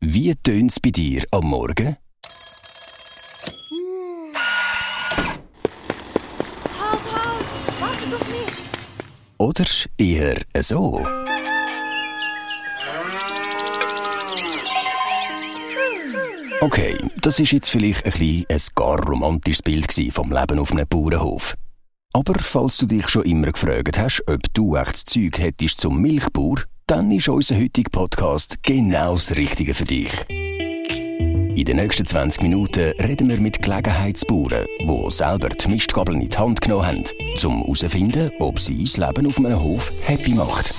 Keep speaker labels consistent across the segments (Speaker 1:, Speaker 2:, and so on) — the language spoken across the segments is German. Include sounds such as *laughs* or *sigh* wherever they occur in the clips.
Speaker 1: Wie tönt es bei dir am Morgen?
Speaker 2: Halt, halt! Warte doch nicht!
Speaker 1: Oder eher so? Okay, das ist jetzt vielleicht ein, bisschen ein gar romantisches Bild vom Leben auf einem Bauernhof. Aber falls du dich schon immer gefragt hast, ob du echt das Zeug hättest zum Milchbauer, dann ist unser heutiger Podcast genau das Richtige für dich. In den nächsten 20 Minuten reden wir mit Gelegenheitsbauern, die selber die Mistgabel in die Hand genommen haben, um herauszufinden, ob sie das Leben auf einem Hof happy macht.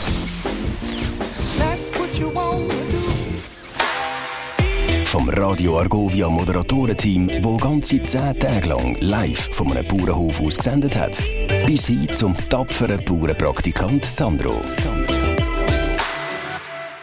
Speaker 1: Vom Radio Argovia Moderatorenteam, wo ganze 10 Tage lang live von einem Bauernhof aus gesendet hat, bis hin zum tapferen Bauernpraktikant Sandro.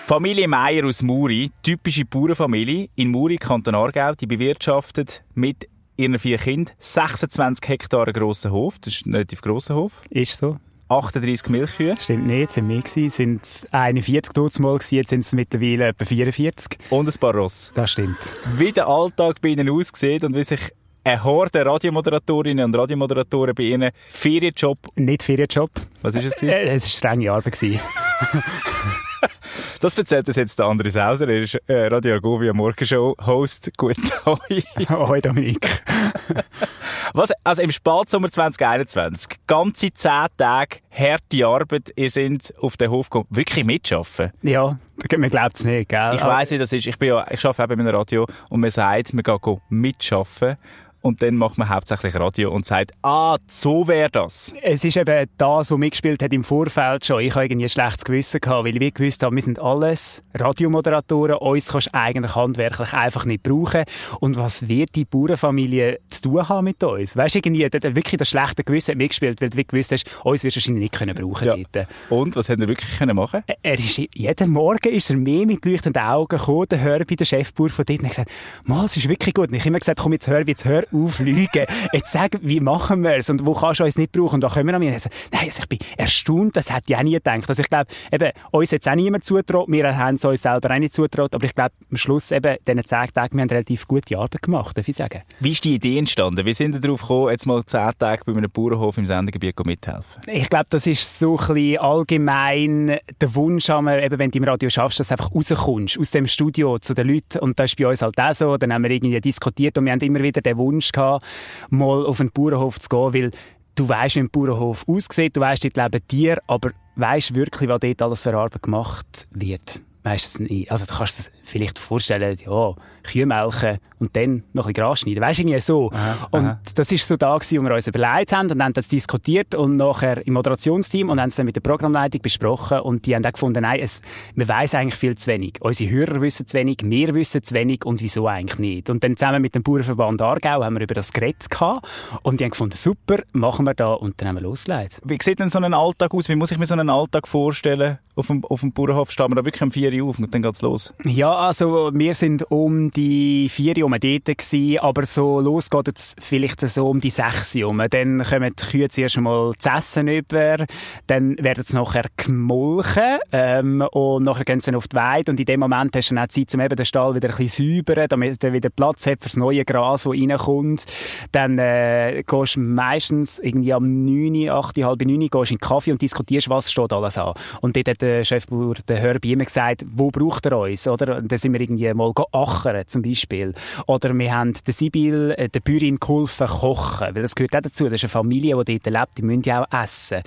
Speaker 3: Familie Meier aus Muri, typische Bauernfamilie in Muri, Kanton Aargau, die bewirtschaftet mit ihren vier Kindern 26 Hektar grossen Hof. Das ist ein relativ grosser Hof.
Speaker 4: Ist so.
Speaker 3: 38 Milchkühe
Speaker 4: Stimmt nicht, sind mehr gewesen. Sind 41 dort mal gewesen, jetzt sind es mittlerweile etwa 44.
Speaker 3: und ein paar Ross.
Speaker 4: Das stimmt.
Speaker 3: Wie der Alltag bei ihnen aussieht und wie sich eine Horde Radiomoderatorinnen und Radiomoderatoren bei ihnen Ferienjob,
Speaker 4: Nicht Ferienjob.
Speaker 3: was ist es gewesen?
Speaker 4: Äh, es war strenge Arbeit. *laughs*
Speaker 3: Das erzählt uns jetzt der andere Sauser. Er ist äh, Radio Argovia Morgenshow-Host. Guten Tag. *laughs*
Speaker 4: Hoi Dominik.
Speaker 3: Was, also im Spätsommer 2021, ganze 10 Tage harte Arbeit, ihr seid auf den Hof gekommen. Wirklich mitschaffen?
Speaker 4: Ja, man glaubt es nicht, gell?
Speaker 3: Ich weiss, wie das ist. Ich bin ja, ich arbeite eben in einem Radio und man sagt, man geht mitschaffen und dann macht man hauptsächlich Radio und sagt, ah, so wäre das.
Speaker 4: Es ist eben das, was mitgespielt hat im Vorfeld schon. Ich habe irgendwie ein schlechtes Gewissen gehabt, weil ich gewusst habe, wir sind alles Radiomoderatoren. Uns kannst du eigentlich handwerklich einfach nicht brauchen. Und was wird die Bauernfamilie zu tun haben mit uns? Weißt du, irgendwie, da- da wirklich das schlechte Gewissen hat mitgespielt, weil du gewusst hast, uns wirst du wahrscheinlich nicht können brauchen
Speaker 3: Ja.
Speaker 4: dort.
Speaker 3: Und, was hätten wir wirklich können machen
Speaker 4: Er ist, jeden Morgen ist er mehr mit leuchtenden Augen gekommen, der Herbie, der Chefbauer von dort, und hat gesagt, mal, es ist wirklich gut. Und ich habe immer gesagt, komm jetzt Herbie, jetzt hör auf, lügen. Jetzt sag, wie machen wir es? Und wo kannst du uns nicht brauchen? Und da kommen wir an mich. Und sagt, nein, also ich bin erstaunt, das hätte ich auch nie gedacht. Also ich glaube, eben, uns jetzt auch niemand zutraut, wir haben es uns selber auch nicht zutraut, aber ich glaube, am Schluss eben, diesen zehn Tagen, wir haben relativ gute Arbeit gemacht, darf ich sagen.
Speaker 3: Wie ist die Idee entstanden? Wie sind ihr darauf gekommen, jetzt mal 10 Tage bei einem Bauernhof im Sendegebiet mithelfen?
Speaker 4: Ich glaube, das ist so ein bisschen allgemein der Wunsch, wir, eben, wenn du im Radio schaffst, dass du einfach rauskommst aus dem Studio zu den Leuten. Und das ist bei uns halt auch so. Dann haben wir irgendwie diskutiert und wir haben immer wieder den Wunsch gehabt, mal auf einen Bauernhof zu gehen, weil du weißt, wie ein Bauernhof aussieht, du weißt, dort leben Tiere, aber weißt wirklich, was dort alles für Arbeit gemacht wird. Weisst es nicht. Also, du kannst dir vielleicht vorstellen, ja, Kühe melken und dann noch ein bisschen Gras schneiden. Weisst du, irgendwie so. und das ist so da gewesen, wo wir uns überlegt haben und haben das diskutiert und nachher im Moderationsteam und haben es dann mit der Programmleitung besprochen und die haben auch gefunden, nein, es, wir weiss eigentlich viel zu wenig. Unsere Hörer wissen zu wenig, wir wissen zu wenig und wieso eigentlich nicht. Und dann zusammen mit dem Bauernverband Aargau haben wir über das geredet gehabt und die haben gefunden, super, machen wir da und dann haben wir losgelegt.
Speaker 3: Wie sieht denn so ein Alltag aus? Wie muss ich mir so einen Alltag vorstellen? Auf dem, auf dem Bauernhof stehen wir da wirklich um 4 Uhr auf und dann geht's los.
Speaker 4: Ja, also wir sind um die vier Uhr dort gewesen, aber so los geht es vielleicht so um die sechs Uhr. Dann kommen die Kühe zuerst einmal zu essen über, dann werden sie nachher gemolken ähm, und nachher gehen sie auf die Weide und in dem Moment hast du dann auch Zeit, um eben den Stall wieder ein bisschen säubern, damit er wieder Platz hat für das neue Gras, das reinkommt. Dann äh, gehst du meistens irgendwie am 9, 8, halb 9 gehst in den Kaffee und diskutierst, was steht alles an. Und dort hat der Chefbauer, der Herbie, immer gesagt, wo braucht er uns, oder? Und dann sind wir irgendwie mal achern, zum Beispiel. Oder wir haben der Sibyl, äh, der Bäuerin geholfen kochen, weil das gehört auch dazu. Das ist eine Familie, die dort lebt, die müssen ja auch essen.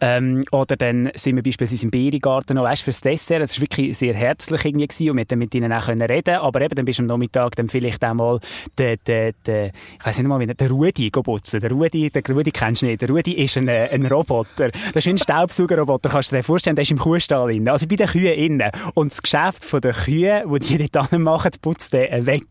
Speaker 4: Ähm, oder dann sind wir beispielsweise im Beerengarten noch, weißt, fürs Dessert. Das war wirklich sehr herzlich irgendwie gewesen und wir dann mit ihnen auch können reden. Aber eben, dann bist du am Nachmittag dann vielleicht auch mal der, der, der, ich weiss nicht mal, der Rudi putzen. Der Rudi, der Rudi kennst du nicht. Der Rudi ist ein, äh, ein Roboter. Das ist ein Staubsaugerroboter, kannst du dir vorstellen. Der ist im Kuhstall innen, also bei den Kühen innen. Und das Geschäft von den Kühen, die die dort machen, putzt der äh, weg.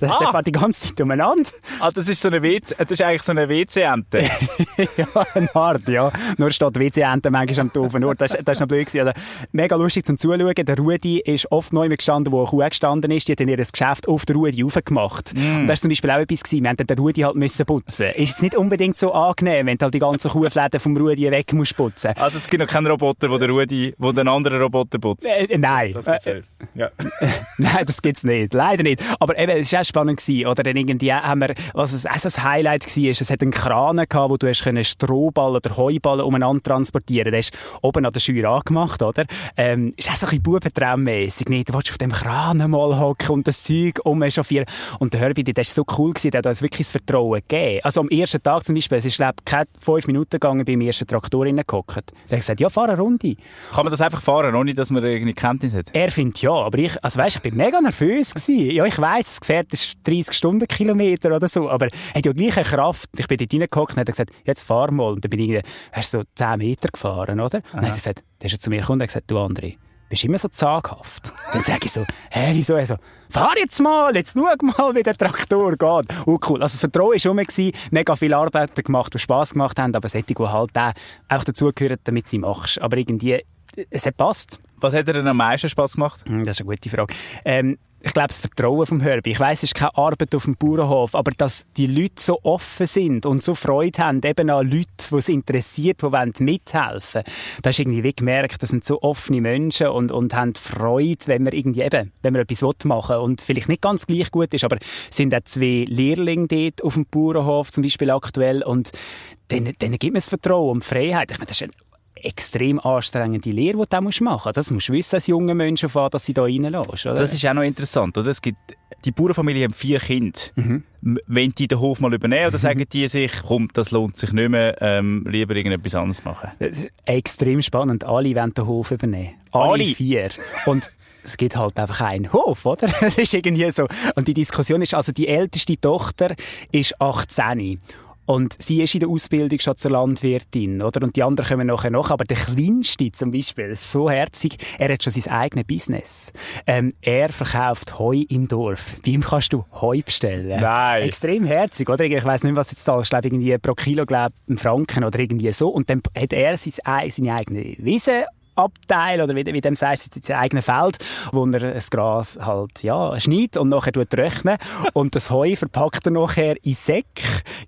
Speaker 4: Das heißt,
Speaker 3: Ah.
Speaker 4: der fährt die ganze Zeit umeinander.
Speaker 3: Ah, das ist so eine WC, das ist eigentlich so eine WC-Ente. *laughs*
Speaker 4: ja, eine Art, ja. Nur steht WC-Ente manchmal am doofen Ort. Das, das ist noch blöd gewesen. Also, mega lustig zum Zuschauen. Der Rudi ist oft neu gestanden, wo eine Kuh gestanden ist. Die hat dann ihr Geschäft auf der Rudi aufgemacht. Und das ist zum Beispiel auch etwas gewesen. Wir haben den Rudi halt müssen putzen. Ist es nicht unbedingt so angenehm, wenn du halt die ganzen Kuhfläden vom Rudi weg musst putzen.
Speaker 3: Also es gibt noch keinen Roboter, wo der Rudi, wo einen anderen Roboter putzt.
Speaker 4: Äh, äh, nein.
Speaker 3: Das gibt's
Speaker 4: Äh,
Speaker 3: ja. *laughs*
Speaker 4: Nein, das gibt's nicht. Leider nicht. Aber eben, es war auch spannend. Gewesen. Oder dann irgendwie haben wir, was es, also das Highlight war, ist, es hat einen Kran gehabt, wo du hast können Strohballen oder Heuballen umeinander transportieren. Der ist oben an der Scheuer angemacht, oder? Ähm, ist auch so ein bisschen bubentraummässig. Nicht? Du willst auf dem Kran mal hocken und das Zeug umchauffieren. Und der Herbie, der war so cool gewesen, der hat uns wirklich das Vertrauen gegeben. Also am ersten Tag zum Beispiel, es ist, glaube ich, keine fünf Minuten gegangen, beim ersten Traktor reingehockt. Der hat gesagt, ja, fahr eine Runde.
Speaker 3: Kann man das einfach fahren, ohne dass man irgendwie Kenntnis hat?
Speaker 4: Er findet ja, aber ich, also weißt, ich bin mega nervös gewesen. Ja, ich weiss, das Gefährt ist 30 Stundenkilometer oder so, aber er hat ja gleich eine Kraft. Ich bin dort reingehockt und hat gesagt, jetzt fahr mal. Und dann bin ich, hast so 10 Meter gefahren, oder? Und dann hat er gesagt, der ist zu mir gekommen und hat gesagt, du André, bist immer so zaghaft. Dann sage ich so, hä, wieso? Er so, fahr jetzt mal, jetzt schau mal, wie der Traktor geht. Oh, cool. Also das Vertrauen war rum, gewesen, mega viele Arbeiten gemacht, die Spass gemacht haben, aber solche, die halt auch einfach dazugehören, damit sie machst. Aber irgendwie, es hat passt.
Speaker 3: Was hat dir denn am meisten Spass gemacht?
Speaker 4: Hm, Das ist eine gute Frage. Ähm, ich glaube, das Vertrauen vom Herbie. Ich weiss, es ist keine Arbeit auf dem Bauernhof, aber dass die Leute so offen sind und so Freude haben, eben an Leute, die es interessiert, die wollen mithelfen Da hast irgendwie wie gemerkt, das sind so offene Menschen und, und haben Freude, wenn man irgendwie eben, wenn man etwas machen will und vielleicht nicht ganz gleich gut ist, aber es sind auch zwei Lehrlinge dort auf dem Bauernhof zum Beispiel aktuell und denen, denen gibt man das Vertrauen und Freiheit. Ich meine, das ist ein extrem anstrengende Lehre, die du machen musst. Das musst du wissen als junger Mensch, auf dass sie da reinlässt. Oder?
Speaker 3: Das ist auch noch interessant, oder? Es gibt, die Bauernfamilie haben vier Kinder. M- Wenn die den Hof mal übernehmen, oder sagen *laughs* die sich, komm, das lohnt sich nicht mehr, ähm, lieber irgendetwas anderes machen?
Speaker 4: Extrem spannend. Alle wollen den Hof übernehmen. Alle,
Speaker 3: Alle?
Speaker 4: vier. Und *laughs* es gibt halt einfach einen Hof, oder? *laughs* Das ist irgendwie so. Und die Diskussion ist, also die älteste Tochter ist 18. Und sie ist in der Ausbildung schon zur Landwirtin, oder? Und die anderen kommen nachher noch. Aber der Kleinste zum Beispiel, so herzig, er hat schon sein eigenes Business. Ähm, er verkauft Heu im Dorf. Bei ihm kannst du Heu bestellen.
Speaker 3: Nein.
Speaker 4: Extrem herzig, oder? Ich weiß nicht, was jetzt zahlst. Ich glaube, irgendwie pro Kilo, glaube einen Franken oder irgendwie so. Und dann hat er sein, ei- seine eigene Wiese Abteil oder wie, wie dem sagst, sein eigenes Feld, wo er das Gras halt, ja, schneidet und nachher tut rechnen *laughs* und das Heu verpackt er nachher in Säck,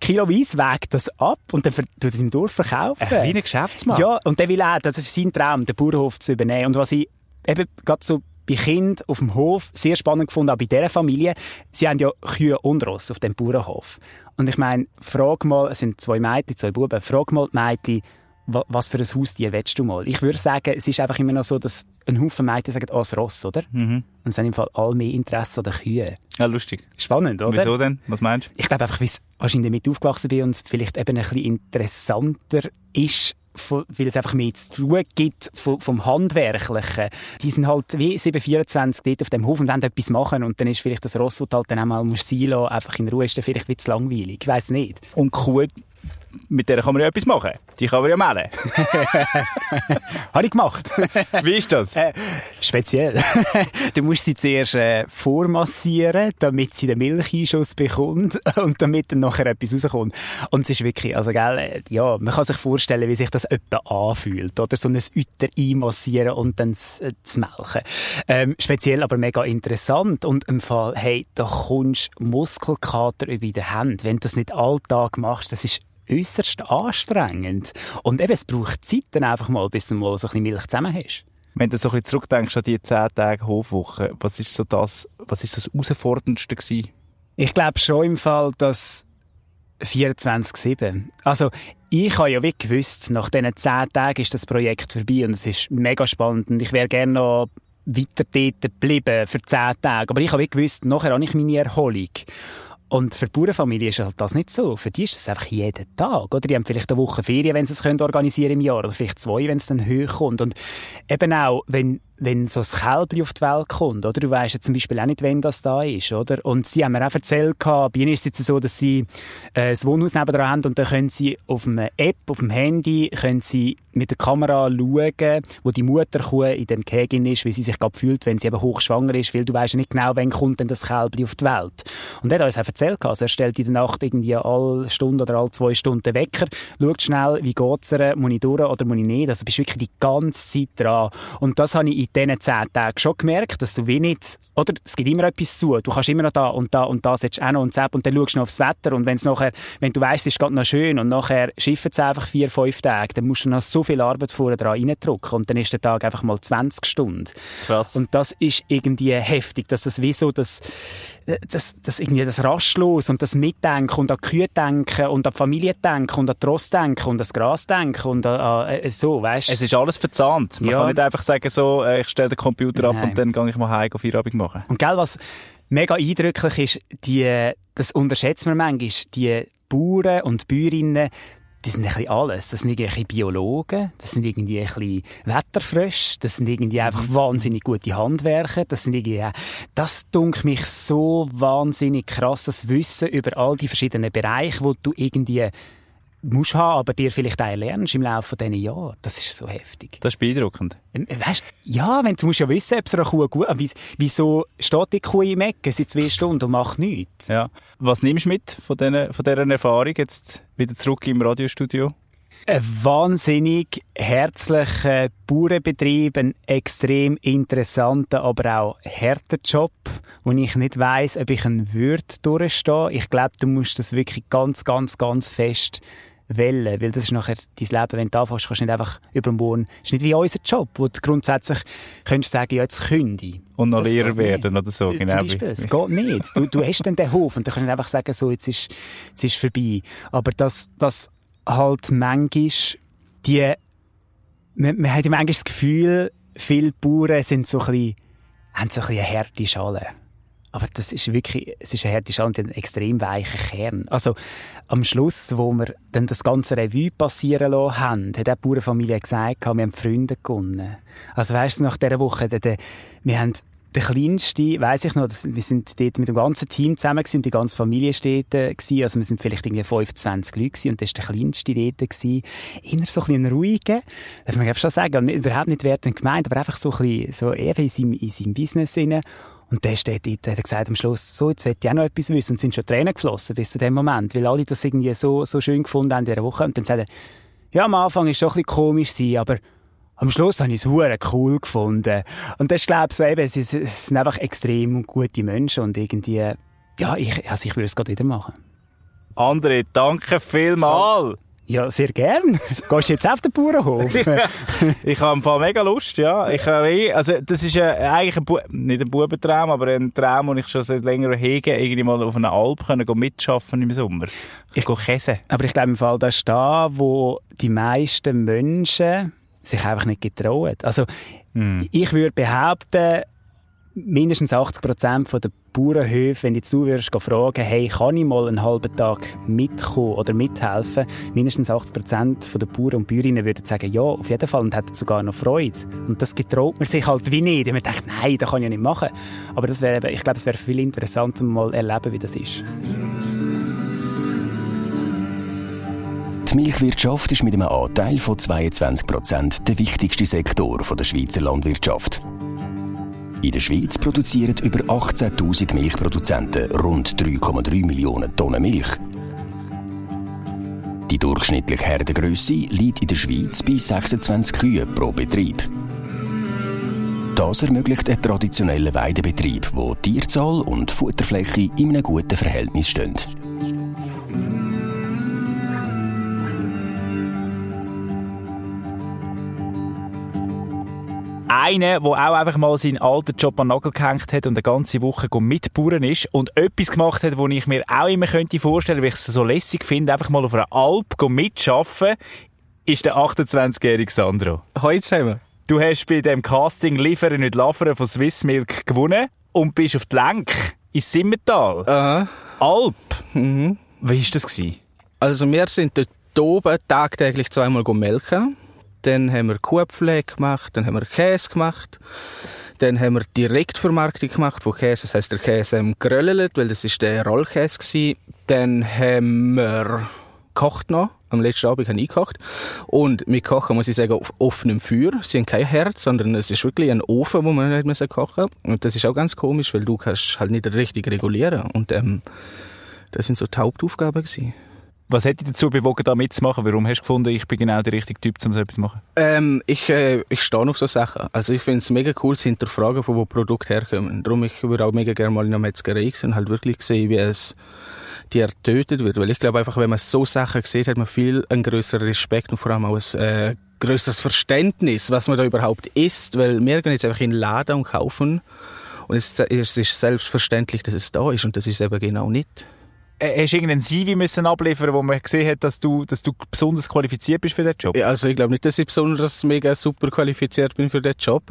Speaker 4: kiloweise wägt das ab und dann tut es im Dorf verkaufen.
Speaker 3: Ein kleiner Geschäftsmann.
Speaker 4: Ja, und der will auch, das ist sein Traum, den Bauernhof zu übernehmen. Und was ich eben gerade so bei Kind auf dem Hof sehr spannend gefunden, auch bei dieser Familie, sie haben ja Kühe und Ross auf dem Bauernhof. Und ich meine, frag mal, es sind zwei Mädchen, zwei Buben, frag mal die Mädchen, was für ein Haustier willst du mal? Ich würde sagen, es ist einfach immer noch so, dass ein Haufen Mädchen sagen, oh, das Ross, oder? Und es haben im Fall alle mehr Interesse an den Kühen.
Speaker 3: Ja, lustig.
Speaker 4: Spannend, oder?
Speaker 3: Wieso denn? Was meinst du?
Speaker 4: Ich glaube einfach, weil ich wahrscheinlich damit aufgewachsen bin und es vielleicht eben ein bisschen interessanter ist, weil es einfach mehr zu tun gibt vom, Handwerklichen. Die sind halt wie 724 dort auf dem Hof und wollen etwas machen und dann ist vielleicht das Ross, das halt dann auch mal musst sein lassen, einfach in Ruhe, ist dann vielleicht ein bisschen langweilig. Ich weiss nicht.
Speaker 3: Und Kuh, mit der kann man ja etwas machen. Die kann man ja melden. *laughs*
Speaker 4: Habe ich gemacht. *laughs*
Speaker 3: Wie ist das?
Speaker 4: Äh, speziell. *laughs* du musst sie zuerst äh, vormassieren, damit sie den Milcheinschuss bekommt und damit dann nachher etwas rauskommt. Und es ist wirklich, also gell, äh, ja, man kann sich vorstellen, wie sich das etwa anfühlt, oder? So ein Euter einmassieren und dann äh, zu melken. Ähm, speziell, aber mega interessant. Und im Fall, hey, da kommst Muskelkater über die Hände. Wenn du das nicht alltag machst, das ist äußerst anstrengend. Und eben, es braucht Zeit dann einfach mal, bis du mal so ein bisschen Milch zusammen hast.
Speaker 3: Wenn du so ein bisschen zurückdenkst an die 10 Tage Hofwoche, was ist so das, was ist so das Herausforderndste gewesen?
Speaker 4: Ich glaube schon im Fall, dass 24-7. Also, ich habe ja wie gewusst, nach diesen 10 Tagen ist das Projekt vorbei und es ist mega spannend und ich wäre gerne noch weiter dort geblieben für 10 Tage. Aber ich habe wie gewusst, nachher habe ich meine Erholung. Und für die Bauernfamilie ist halt das nicht so. Für die ist es einfach jeden Tag. Oder die haben vielleicht eine Woche Ferien, wenn sie es können organisieren im Jahr. Oder vielleicht zwei, wenn es dann hoch kommt. Und eben auch, wenn, wenn so ein Kälbchen auf die Welt kommt, oder? Du weißt ja zum Beispiel auch nicht, wann das da ist, oder? Und sie haben mir auch erzählt, bei ihnen ist es jetzt so, dass sie äh, das Wohnhaus nebenan haben und dann können sie auf einer App, auf dem Handy, können sie mit der Kamera schauen, wo die Mutterkuh in dem Kägin ist, wie sie sich gerade fühlt, wenn sie eben hochschwanger ist, weil du weißt ja nicht genau, wann kommt denn das Kälbchen auf die Welt. Und er hat uns auch erzählt, also er stellt in der Nacht irgendwie alle Stunde oder alle zwei Stunden Wecker, schaut schnell, wie geht's ihr, muss ich durch oder muss ich nicht, also bist wirklich die ganze Zeit dran. Und das habe ich in diesen zehn Tagen schon gemerkt, dass du wie nicht, oder es gibt immer etwas zu, du kannst immer noch da und da und da setzt auch noch und zapp und dann schaust du noch aufs Wetter und wenn es nachher, wenn du weißt, es ist gerade noch schön und nachher schifft es einfach vier, fünf Tage, dann musst du noch so viel Arbeit vorher dran reindrücken und dann ist der Tag einfach mal 20 Stunden.
Speaker 3: Krass.
Speaker 4: Und das ist irgendwie heftig, dass das wie so das, das, das irgendwie das Rastlos und das Mitdenken und an die Kühe denken und an die Familie denken und an die Ross denken und an das Gras denken und an, an äh, so, weißt
Speaker 3: Es ist alles verzahnt. Man
Speaker 4: Ja.
Speaker 3: kann nicht einfach sagen, so, äh, ich stelle den Computer ab
Speaker 4: Nein.
Speaker 3: und dann gehe ich mal heim auf Feierabend machen.
Speaker 4: Und gell, was mega eindrücklich ist, die, das unterschätzt man manchmal, die Bauern und Bäuerinnen, die sind ein bisschen alles. Das sind irgendwie Biologen, das sind irgendwie ein bisschen Wetterfrösche, das sind irgendwie einfach wahnsinnig gute Handwerker, das sind irgendwie, das dunkelt mich so wahnsinnig krass, das Wissen über all die verschiedenen Bereiche, wo du irgendwie musst haben, aber dir vielleicht auch lernst im Laufe dieser Jahre. Das ist so heftig.
Speaker 3: Das ist beeindruckend.
Speaker 4: Ähm, Weißt, ja, wenn du musst ja wissen, ob es einer Kuh gut, wie, wieso steht die Kuh im Ecken seit zwei Stunden und macht nichts?
Speaker 3: Ja. Was nimmst du mit von, diesen, von dieser Erfahrung jetzt wieder zurück im Radiostudio?
Speaker 4: Ein wahnsinnig herzlicher Bauernbetrieb, ein extrem interessanter, aber auch harter Job, wo ich nicht weiss, ob ich einen würde durchstehen. Ich glaube, du musst das wirklich ganz, ganz, ganz fest wählen, weil das ist nachher dein Leben, wenn du anfängst, kannst du nicht einfach übermorgen, das ist nicht wie unser Job, wo du grundsätzlich könntest sagen, ja, jetzt kündige.
Speaker 3: Und noch
Speaker 4: Das
Speaker 3: Lehrer werden oder so. Genau.
Speaker 4: Zum Beispiel, es geht nicht. Du, du hast dann den Hof und dann kannst du nicht einfach sagen, so, jetzt ist, jetzt ist vorbei. Aber das, das halt manchmal die, man, man hat ja manchmal das Gefühl, viele Bauern sind so ein bisschen, haben so ein bisschen eine harte Schale. Aber das ist wirklich, es ist eine harte Schale und einen extrem weichen Kern. Also, am Schluss, wo wir dann das ganze Revue passieren lassen haben, hat auch die Bauernfamilie gesagt, wir haben Freunde gewonnen. Also, weißt du, nach dieser Woche, der, der, wir haben der kleinste, weiss ich noch, das, wir sind dort mit dem ganzen Team zusammen und die ganze Familie steht dort gewesen, also wir sind vielleicht irgendwie 25 Leute gewesen, und das war der kleinste dort gewesen. Inner so ein bisschen ein ruhiger, darf man schon sagen, und überhaupt nicht wertend gemeint, aber einfach so ein bisschen, so eben in seinem, in seinem Business inne. Und der steht dort, hat gesagt am Schluss, so, jetzt will ich auch noch etwas wissen, und sind schon Tränen geflossen bis zu dem Moment, weil alle das irgendwie so, so schön gefunden haben in dieser Woche, und dann sagt er, ja, am Anfang ist schon ein bisschen komisch gewesen, aber am Schluss habe ich es cool gefunden. Und das glaube ich, so eben, es, es sind einfach extrem gute Menschen und irgendwie, ja, ich, also ich würde es gerade wieder machen.
Speaker 3: André, danke vielmal.
Speaker 4: Ja, sehr gern. *laughs* Gehst du jetzt auf den Bauernhof?
Speaker 3: ich habe im Fall mega Lust, ja. Ich eh, also das ist äh, eigentlich ein Bu nicht ein Bubentraum, aber ein Traum, den ich schon seit längerem hege, irgendwie mal auf einer Alp können gehen mitschaffen im Sommer. Ich gehe Käse.
Speaker 4: Aber ich glaube im Fall, das ist da, wo die meisten Menschen sich einfach nicht getrauen. Also, ich würde behaupten, mindestens 80 Prozent der Bauernhöfe, wenn jetzt du gehen fragen, hey, kann ich mal einen halben Tag mitkommen oder mithelfen? Mindestens 80 Prozent der Bauern und Bäuerinnen würden sagen, ja, auf jeden Fall und hätten sogar noch Freude. Und das getraut man sich halt wie nicht. Man denkt, nein, das kann ich ja nicht machen. Aber das wäre, ich glaube, es wäre viel interessanter, mal erleben, wie das ist.
Speaker 1: Die Milchwirtschaft ist mit einem Anteil von 22 Prozent der wichtigste Sektor der Schweizer Landwirtschaft. In der Schweiz produzieren über 18.000 Milchproduzenten rund 3,3 Millionen Tonnen Milch. Die durchschnittliche Herdengröße liegt in der Schweiz bei 26 Kühen pro Betrieb. Das ermöglicht einen traditionellen Weidebetrieb, wo Tierzahl und Futterfläche in einem guten Verhältnis stehen.
Speaker 3: Einer, der auch einfach mal seinen alten Job an den Nagel gehängt hat und eine ganze Woche mitbauern ist und etwas gemacht hat, wo ich mir auch immer könnte vorstellen, weil ich es so lässig finde, einfach mal auf einer Alp mitschaffen, ist der 28-jährige Sandro.
Speaker 5: Hallo zusammen.
Speaker 3: Du hast bei dem Casting Liefern nicht Laffern von Swiss Milk gewonnen und bist auf die Lenk ins Simmental.
Speaker 5: Aha.
Speaker 3: Alp. Wie war das? Gewesen?
Speaker 5: Also wir sind dort oben tagtäglich zweimal melken. Dann haben wir Kuhpflege gemacht, dann haben wir Käse gemacht. Dann haben wir Direktvermarktung gemacht von Käse. Das heisst, der Käse ähm, geröllelt, weil das ist der Rollkäse gsi. Dann haben wir gekocht noch. Am letzten Abend habe ich gekocht. Und wir kochen, muss ich sagen, auf offenem Feuer. Sie haben kein Herz, sondern es ist wirklich ein Ofen, wo man nicht müssen kochen Und das ist auch ganz komisch, weil du kannst halt nicht richtig regulieren. Und ähm, das sind so die Hauptaufgaben gewesen.
Speaker 3: Was hat dich dazu bewogen, da mitzumachen? Warum hast du gefunden, ich bin genau der richtige Typ, um so etwas zu machen?
Speaker 5: Ähm, ich, äh, ich stehe auf so Sachen. Also ich finde es mega cool zu hinterfragen, von wo Produkte herkommen. Darum ich würde auch mega gerne mal in einer Metzgerei sehen und halt wirklich sehen, wie es Tier getötet wird. Weil ich glaube einfach, wenn man so Sachen sieht, hat man viel einen größeren Respekt und vor allem auch ein äh, größeres Verständnis, was man da überhaupt isst. Weil wir gehen jetzt einfach in den Laden und kaufen und es, es ist selbstverständlich, dass es da ist und das ist eben genau nicht.
Speaker 3: Äh, Hast du irgendeinen CV müssen abliefern, wo man gesehen hat, dass du, dass du besonders qualifiziert bist für den Job?
Speaker 5: Ja, Also ich glaube nicht, dass ich besonders mega super qualifiziert bin für den Job,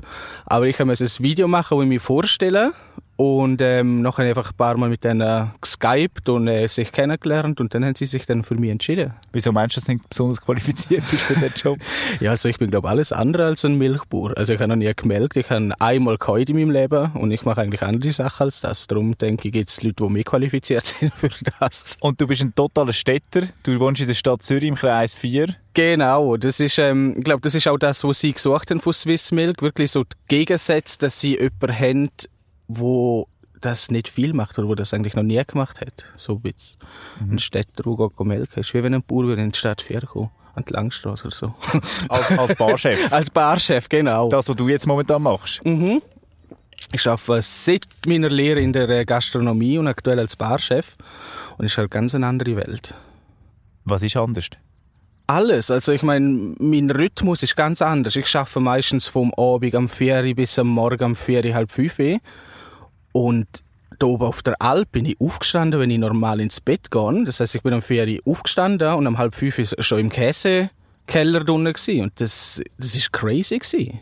Speaker 5: aber ich habe ein Video machen, wo ich mich vorstelle und ähm, nachher einfach ein paar Mal mit denen geskypt und äh, sich kennengelernt und dann haben sie sich dann für mich entschieden.
Speaker 3: Wieso meinst du, dass du nicht besonders qualifiziert bist für den Job? *laughs*
Speaker 5: Ja, also ich bin glaube alles andere als ein Milchbauer. Also ich habe noch nie gemelkt, ich habe einmal geheut in meinem Leben und ich mache eigentlich andere Sachen als das. Darum denke ich, gibt es Leute, die mehr qualifiziert *laughs* sind für das.
Speaker 3: Und du bist ein totaler Städter. Du wohnst in der Stadt Zürich im Kreis 4.
Speaker 5: Genau, das ist, ähm, ich glaube, das ist auch das, was sie gesucht haben von Swiss Milk. Wirklich so die Gegensätze, dass sie jemanden haben, wo das nicht viel macht oder wo das eigentlich noch nie gemacht hat. So wie jetzt ein Städter, der geht melken. ist wie wenn ein Bauer in die Stadt 4 kommen. An die Langstrasse oder so. *laughs*
Speaker 3: Als, als Barchef.
Speaker 5: Als Barchef, genau.
Speaker 3: das, was du jetzt momentan machst.
Speaker 5: Mhm. Ich arbeite seit meiner Lehre in der äh, Gastronomie und aktuell als Barchef. Und es ist halt ganz eine andere Welt.
Speaker 3: Was ist anders?
Speaker 5: Alles. Also ich meine, mein Rhythmus ist ganz anders. Ich arbeite meistens vom Abend am 4 Uhr bis am Morgen am 4 Uhr, halb 5 Uhr. Und da oben auf der Alp bin ich aufgestanden, wenn ich normal ins Bett gehe. Das heißt, ich bin am 4 Uhr aufgestanden und um halb 5 Uhr schon im Käsekeller drinnen gewesen. Und das, das ist crazy gewesen.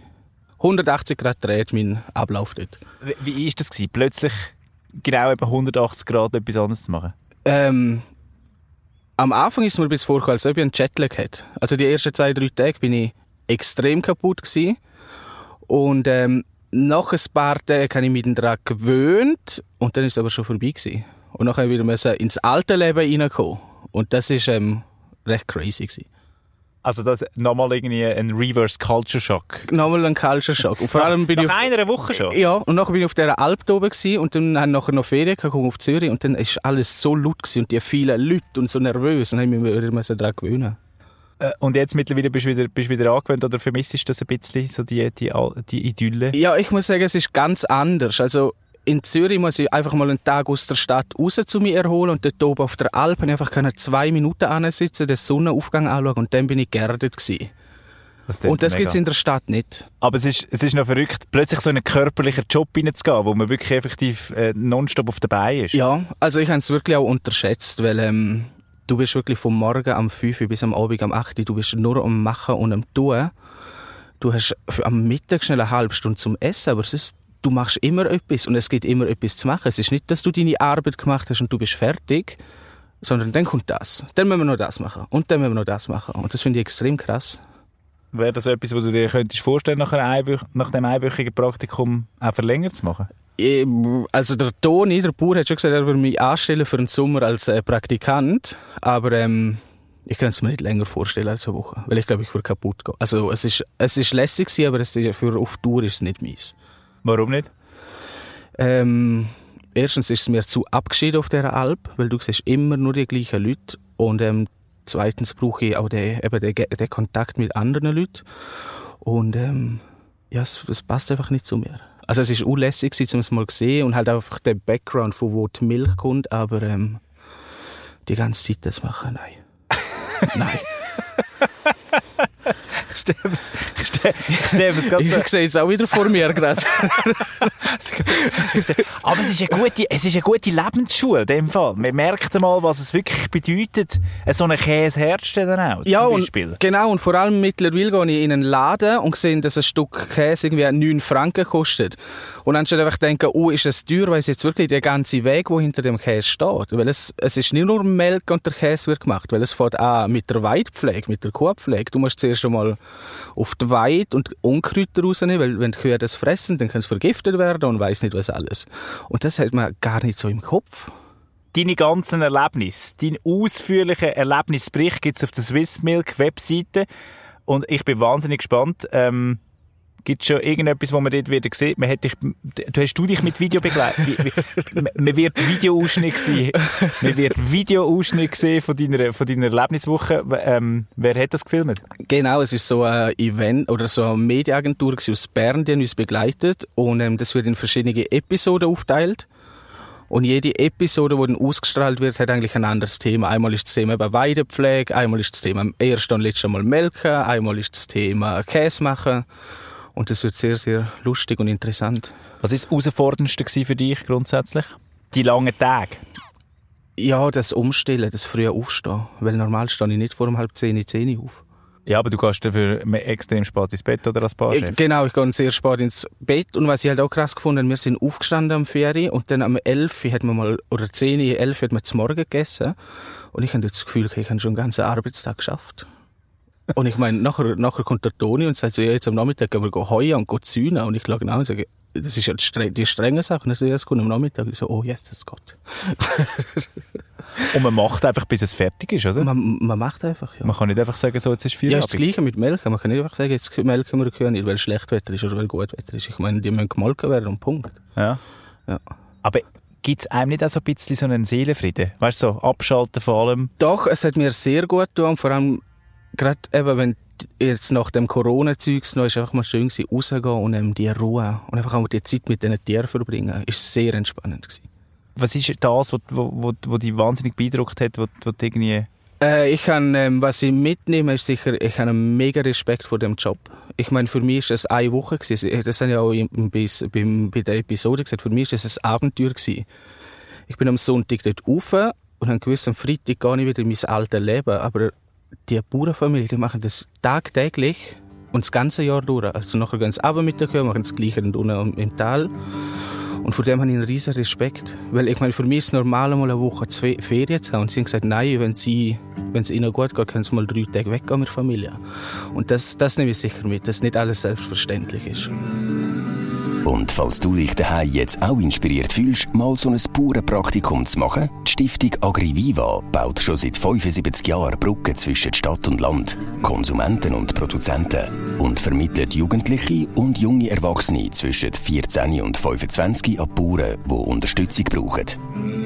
Speaker 5: 180 Grad dreht mein Ablauf dort.
Speaker 3: Wie, wie ist das gewesen? Plötzlich genau eben 180 Grad etwas anderes zu machen?
Speaker 5: Ähm, am Anfang ist es mir bis vorgekommen, als ob ich einen Jetlag hätte. Also die ersten zwei, drei Tage bin ich extrem kaputt gewesen. Und ähm, nach ein paar Tagen habe ich mich daran gewöhnt und dann ist es aber schon vorbei gewesen. Und dann habe ich wieder ins alte Leben reinkommen. Und das ist ähm, recht crazy gewesen.
Speaker 3: Also das nochmal irgendwie ein Reverse Culture Shock.
Speaker 5: Nochmal ein Culture Shock. Und vor allem bin ich
Speaker 3: Nach
Speaker 5: auf,
Speaker 3: einer Woche schon?
Speaker 5: ja, und nachher bin ich auf dieser Alp da oben gewesen und dann haben nachher noch Ferien gehabt, auf Zürich und dann ist alles so laut gewesen und die vielen Leute und so nervös und dann habe ich mich wieder müssen daran gewöhnen.
Speaker 3: Äh, Und jetzt mittlerweile bist du wieder, bist wieder angewöhnt oder vermisst du das ein bisschen, so die, die, die Idylle?
Speaker 5: Ja, ich muss sagen, es ist ganz anders. Also in Zürich muss ich einfach mal einen Tag aus der Stadt raus zu mir erholen und dort oben auf der Alp habe ich einfach können zwei Minuten ansitzen, den Sonnenaufgang anschauen und dann bin ich geerdet gewesen.
Speaker 3: Das
Speaker 5: Und das
Speaker 3: mega.
Speaker 5: gibt's in der Stadt nicht.
Speaker 3: Aber es ist, es ist noch verrückt, plötzlich so in einen körperlichen Job reinzugehen, wo man wirklich effektiv äh, nonstop auf der Beine ist.
Speaker 5: Ja, also ich habe es wirklich auch unterschätzt, weil ähm, du bist wirklich vom Morgen am 5 Uhr bis am Abend am 8 Uhr, du bist nur am Machen und am Tun. Du hast am Mittag schnell eine halbe Stunde zum Essen, aber sonst, du machst immer etwas und es gibt immer etwas zu machen. Es ist nicht, dass du deine Arbeit gemacht hast und du bist fertig, sondern dann kommt das. Dann müssen wir noch das machen und dann müssen wir noch das machen. Und das finde ich extrem krass.
Speaker 3: Wäre das etwas, was du dir könntest vorstellen, nach, einer einwöch nach dem einwöchigen Praktikum auch verlängert zu machen?
Speaker 5: Ähm, Also der Toni, der Bauer, hat schon gesagt, er würde mich anstellen für den Sommer als äh, Praktikant, aber ähm, ich kann es mir nicht länger vorstellen als eine Woche, weil ich glaube, ich würde kaputt gehen. Also es ist, es ist lässig gewesen, aber es ist, für auf Tour ist es nicht meins.
Speaker 3: Warum nicht?
Speaker 5: Ähm, erstens ist es mir zu abgeschieden auf dieser Alp, weil du siehst immer nur die gleichen Leute und ähm, zweitens brauche ich auch den, eben den, den Kontakt mit anderen Leuten und ähm, ja, es, es passt einfach nicht zu mir. Also es ist unlässig um es mal zu sehen und halt einfach der Background, von wo die Milch kommt, aber ähm, die ganze Zeit das machen, nein. *laughs* nein.
Speaker 3: Stell mir's ganz
Speaker 5: Ich sehe es auch wieder vor mir gerade. *laughs*
Speaker 3: Aber es ist eine gute, es ist eine gute Lebensschule in dem Fall. Man merkt einmal, was es wirklich bedeutet, so einen Käse herzustellen auch,
Speaker 5: Ja,
Speaker 3: zum
Speaker 5: und,
Speaker 3: Beispiel.
Speaker 5: genau. Und vor allem mittlerweile gehe ich in einen Laden und sehe, dass ein Stück Käse irgendwie 9 Franken kostet. Und anstatt einfach denken, oh, ist das teuer, weil es jetzt wirklich der ganze Weg, wo hinter dem Käse steht. Weil es, es ist nicht nur Melk und der Käse wird gemacht, weil es fährt an mit der Weidpflege, mit der Kuhpflege. Du musst zuerst einmal auf die Weide und Unkräuter rausnehmen, weil wenn die Kühe das fressen, dann können sie vergiftet werden und weiß nicht was alles. Und das hat man gar nicht so im Kopf.
Speaker 3: Deine ganzen Erlebnisse, deinen ausführlichen Erlebnisbericht gibt es auf der Swiss Milk Webseite. Und ich bin wahnsinnig gespannt. Ähm, Gibt es schon irgendetwas, wo man dort wieder sieht? Man hat dich, du hast du dich mit Video begleitet? man wird Videoausschnitt sehen. Man wird Videoausschnitt sehen von deiner, von deiner Erlebniswoche. Ähm, wer hat das gefilmt?
Speaker 5: Genau, es ist so ein Event oder so eine Mediaagentur aus Bern, die uns begleitet und ähm, das wird in verschiedene Episoden aufteilt. Und jede Episode, die dann ausgestrahlt wird, hat eigentlich ein anderes Thema. Einmal ist das Thema eben Weidepflege, einmal ist das Thema erst und letztes Mal Melken, einmal ist das Thema Käse machen. Und das wird sehr, sehr lustig und interessant.
Speaker 3: Was ist das Herausforderndste für dich grundsätzlich? Die langen Tage?
Speaker 5: Ja, das Umstellen, das frühe Aufstehen. Weil normal stehe ich nicht vor um halb zehn, zehn auf.
Speaker 3: Ja, aber du gehst dafür extrem spät ins Bett oder als Barchef?
Speaker 5: Genau, ich gehe sehr spät ins Bett. Und was ich halt auch krass gefunden wir sind aufgestanden am Ferien und dann am 11 hat man mal, oder 10, 11 hat man zum Morgen gegessen. Und ich habe das Gefühl, ich habe schon einen ganzen Arbeitstag geschafft. Und ich meine, nachher, nachher kommt der Toni und sagt so, ja, jetzt am Nachmittag gehen wir heuen und gehen zäunen. Und ich schaue genau und sage, das ist ja die, die strenge Sache. Und er sagt, ja, es kommt am Nachmittag. Ich so, oh, jetzt ist Gott.
Speaker 3: Und man macht einfach, bis es fertig ist, oder?
Speaker 5: Man, man macht einfach, ja.
Speaker 3: Man kann nicht einfach sagen, so, jetzt ist viel
Speaker 5: Ja, das Gleiche mit Melken. Man kann nicht einfach sagen, jetzt melken wir Kühe nicht, weil Schlechtwetter ist oder weil Gutwetter ist. Ich meine, die müssen gemolken werden und Punkt.
Speaker 3: Ja.
Speaker 5: ja.
Speaker 3: Aber gibt es einem nicht auch so ein bisschen so einen Seelenfrieden? Weißt du, so abschalten vor allem?
Speaker 5: Doch, es hat mir sehr gut getan. Vor allem, gerade eben, wenn jetzt nach dem Corona-Zeugs noch ist einfach mal schön gewesen, rausgehen und ähm, die Ruhe und einfach auch die Zeit mit diesen Tieren verbringen, ist sehr entspannend gewesen.
Speaker 3: Was ist das, was, wo, wo dich wahnsinnig beeindruckt hat, wo, wo irgendwie...
Speaker 5: Äh, ich kann, ähm, was ich mitnehme, ist sicher, ich habe einen mega Respekt vor dem Job. Ich meine, für mich ist es eine Woche gewesen. Das habe ich auch bis, beim, bei der Episode gesagt. Für mich ist es ein Abenteuer gewesen. Ich bin am Sonntag dort rauf und habe gewusst, am Freitag gehe ich wieder in mein altes Leben. Aber die Bauernfamilie, die machen das tagtäglich und das ganze Jahr durch. Also nachher gehen sie runter mit der Kühe, machen das Gleiche unten im Tal. Und vor dem habe ich einen riesen Respekt. Weil ich meine, für mich ist es normal, mal eine Woche zwei Ferien zu haben. Und sie haben gesagt, nein, wenn, sie, wenn es ihnen gut geht, können sie mal drei Tage weg mit der Familie. Und das, das nehme ich sicher mit, dass nicht alles selbstverständlich ist.
Speaker 1: Und falls du dich daheim jetzt auch inspiriert fühlst, mal so ein Bauernpraktikum zu machen, die Stiftung AgriViva baut schon seit 75 Jahren Brücken zwischen Stadt und Land, Konsumenten und Produzenten und vermittelt Jugendliche und junge Erwachsene zwischen 14 und 25 an Bauern, die Unterstützung brauchen.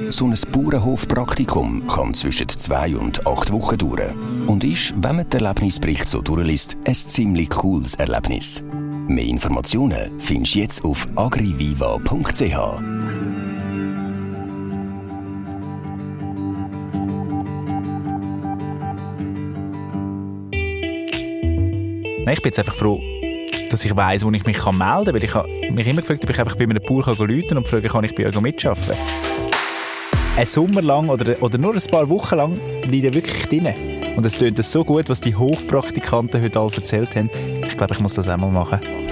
Speaker 1: So ein Bauernhofpraktikum kann zwischen zwei und acht Wochen dauern und ist, wenn man den Erlebnisbericht so durchliest, ein ziemlich cooles Erlebnis. Mehr Informationen findest du jetzt auf agriviva.ch.
Speaker 3: Nein, ich bin jetzt einfach froh, dass ich weiss, wo ich mich melden kann. Weil ich habe mich immer gefragt, ob ich einfach bei einem Bauer rufen und fragen kann ich bei euch mitarbeiten. Ein Sommer lang oder, oder nur ein paar Wochen lang liegt wirklich drin. Und es tönt so gut, was die Hofpraktikanten heute alle erzählt haben. Ich glaube, ich muss das einmal machen.